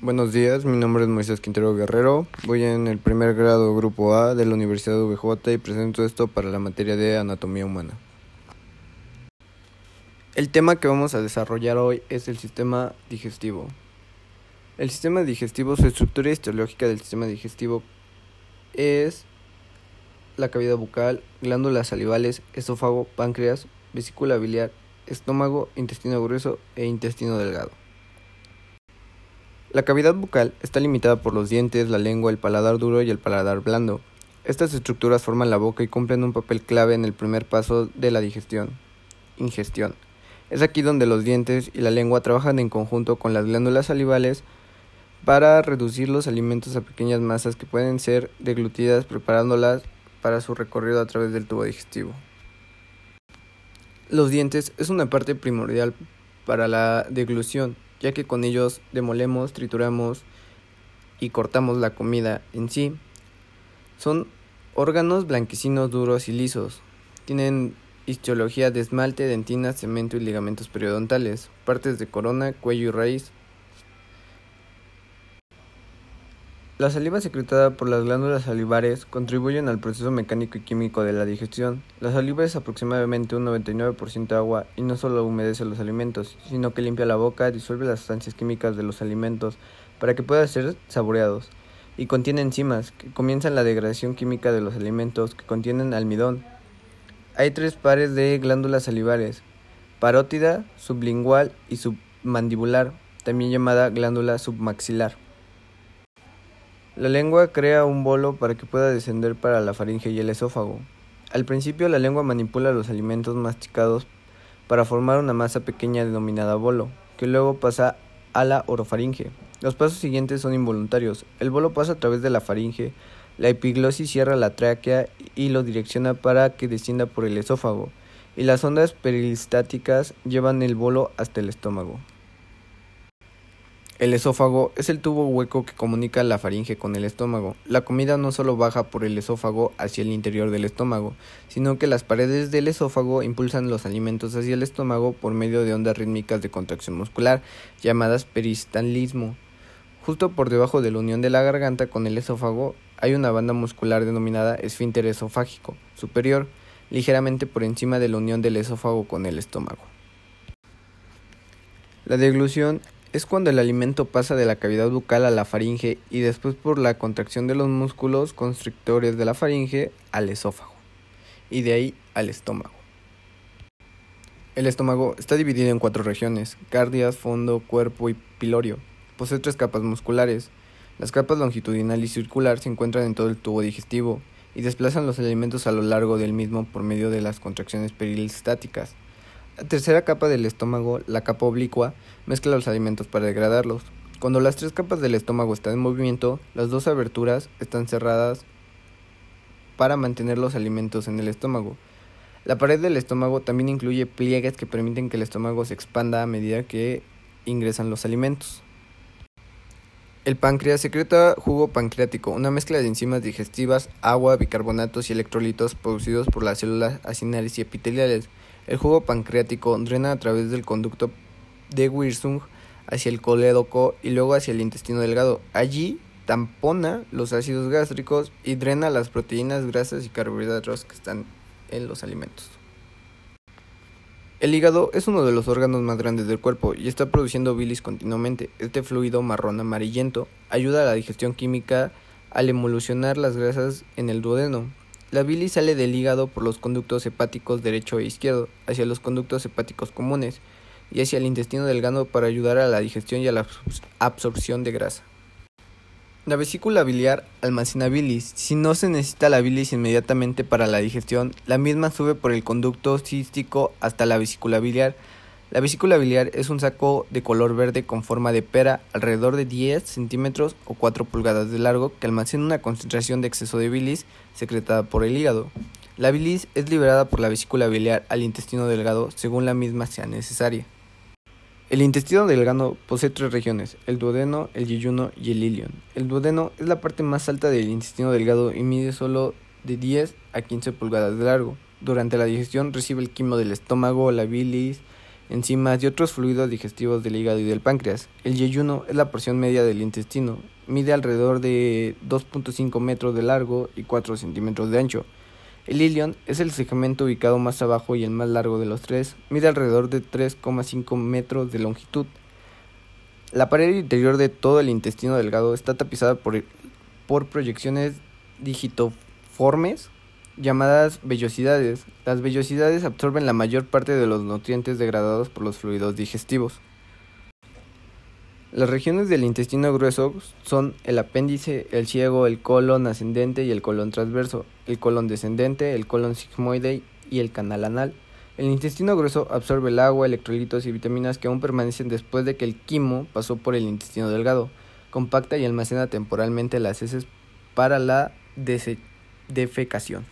Buenos días, mi nombre es Moisés Quintero Guerrero, voy en el primer grado grupo A de la Universidad de UBJ y presento esto para la materia de anatomía humana. El tema que vamos a desarrollar hoy es el sistema digestivo. El sistema digestivo, su estructura histológica del sistema digestivo es la cavidad bucal, glándulas salivales, esófago, páncreas, vesícula biliar, estómago, intestino grueso e intestino delgado. La cavidad bucal está limitada por los dientes, la lengua, el paladar duro y el paladar blando. Estas estructuras forman la boca y cumplen un papel clave en el primer paso de la digestión, ingestión. Es aquí donde los dientes y la lengua trabajan en conjunto con las glándulas salivales para reducir los alimentos a pequeñas masas que pueden ser deglutidas preparándolas para su recorrido a través del tubo digestivo. Los dientes es una parte primordial para la deglución ya que con ellos demolemos, trituramos y cortamos la comida en sí. Son órganos blanquecinos duros y lisos. Tienen histología de esmalte, dentina, cemento y ligamentos periodontales, partes de corona, cuello y raíz. La saliva secretada por las glándulas salivares contribuyen al proceso mecánico y químico de la digestión. La saliva es aproximadamente un 99% agua y no solo humedece los alimentos, sino que limpia la boca, disuelve las sustancias químicas de los alimentos para que puedan ser saboreados, y contiene enzimas que comienzan la degradación química de los alimentos que contienen almidón. Hay tres pares de glándulas salivares, parótida, sublingual y submandibular, también llamada glándula submaxilar. La lengua crea un bolo para que pueda descender para la faringe y el esófago. Al principio la lengua manipula los alimentos masticados para formar una masa pequeña denominada bolo, que luego pasa a la orofaringe. Los pasos siguientes son involuntarios. El bolo pasa a través de la faringe, la epiglosis cierra la tráquea y lo direcciona para que descienda por el esófago, y las ondas peristáticas llevan el bolo hasta el estómago. El esófago es el tubo hueco que comunica la faringe con el estómago. La comida no solo baja por el esófago hacia el interior del estómago, sino que las paredes del esófago impulsan los alimentos hacia el estómago por medio de ondas rítmicas de contracción muscular, llamadas peristalismo. Justo por debajo de la unión de la garganta con el esófago hay una banda muscular denominada esfínter esofágico superior, ligeramente por encima de la unión del esófago con el estómago. La deglución es cuando el alimento pasa de la cavidad bucal a la faringe y después por la contracción de los músculos constrictores de la faringe al esófago y de ahí al estómago. El estómago está dividido en cuatro regiones, cardias, fondo, cuerpo y pilorio. Posee tres capas musculares. Las capas longitudinal y circular se encuentran en todo el tubo digestivo y desplazan los alimentos a lo largo del mismo por medio de las contracciones peristáticas. La tercera capa del estómago, la capa oblicua, mezcla los alimentos para degradarlos. Cuando las tres capas del estómago están en movimiento, las dos aberturas están cerradas para mantener los alimentos en el estómago. La pared del estómago también incluye pliegues que permiten que el estómago se expanda a medida que ingresan los alimentos. El páncreas secreta jugo pancreático, una mezcla de enzimas digestivas, agua, bicarbonatos y electrolitos producidos por las células acinares y epiteliales. El jugo pancreático drena a través del conducto de Wirsung hacia el colédoco y luego hacia el intestino delgado. Allí tampona los ácidos gástricos y drena las proteínas, grasas y carbohidratos que están en los alimentos. El hígado es uno de los órganos más grandes del cuerpo y está produciendo bilis continuamente. Este fluido marrón amarillento ayuda a la digestión química al emulsionar las grasas en el duodeno. La bilis sale del hígado por los conductos hepáticos derecho e izquierdo, hacia los conductos hepáticos comunes y hacia el intestino delgado para ayudar a la digestión y a la absorción de grasa. La vesícula biliar almacena bilis. Si no se necesita la bilis inmediatamente para la digestión, la misma sube por el conducto cístico hasta la vesícula biliar la vesícula biliar es un saco de color verde con forma de pera alrededor de 10 centímetros o 4 pulgadas de largo que almacena una concentración de exceso de bilis secretada por el hígado. La bilis es liberada por la vesícula biliar al intestino delgado según la misma sea necesaria. El intestino delgado posee tres regiones, el duodeno, el yeyuno y el ilion. El duodeno es la parte más alta del intestino delgado y mide solo de 10 a 15 pulgadas de largo. Durante la digestión recibe el quimo del estómago, la bilis, enzimas y otros fluidos digestivos del hígado y del páncreas. El yeyuno es la porción media del intestino, mide alrededor de 2.5 metros de largo y 4 centímetros de ancho. El ilion es el segmento ubicado más abajo y el más largo de los tres, mide alrededor de 3,5 metros de longitud. La pared interior de todo el intestino delgado está tapizada por, por proyecciones digitoformes llamadas vellosidades. Las vellosidades absorben la mayor parte de los nutrientes degradados por los fluidos digestivos. Las regiones del intestino grueso son el apéndice, el ciego, el colon ascendente y el colon transverso, el colon descendente, el colon sigmoide y el canal anal. El intestino grueso absorbe el agua, electrolitos y vitaminas que aún permanecen después de que el quimo pasó por el intestino delgado. Compacta y almacena temporalmente las heces para la defecación.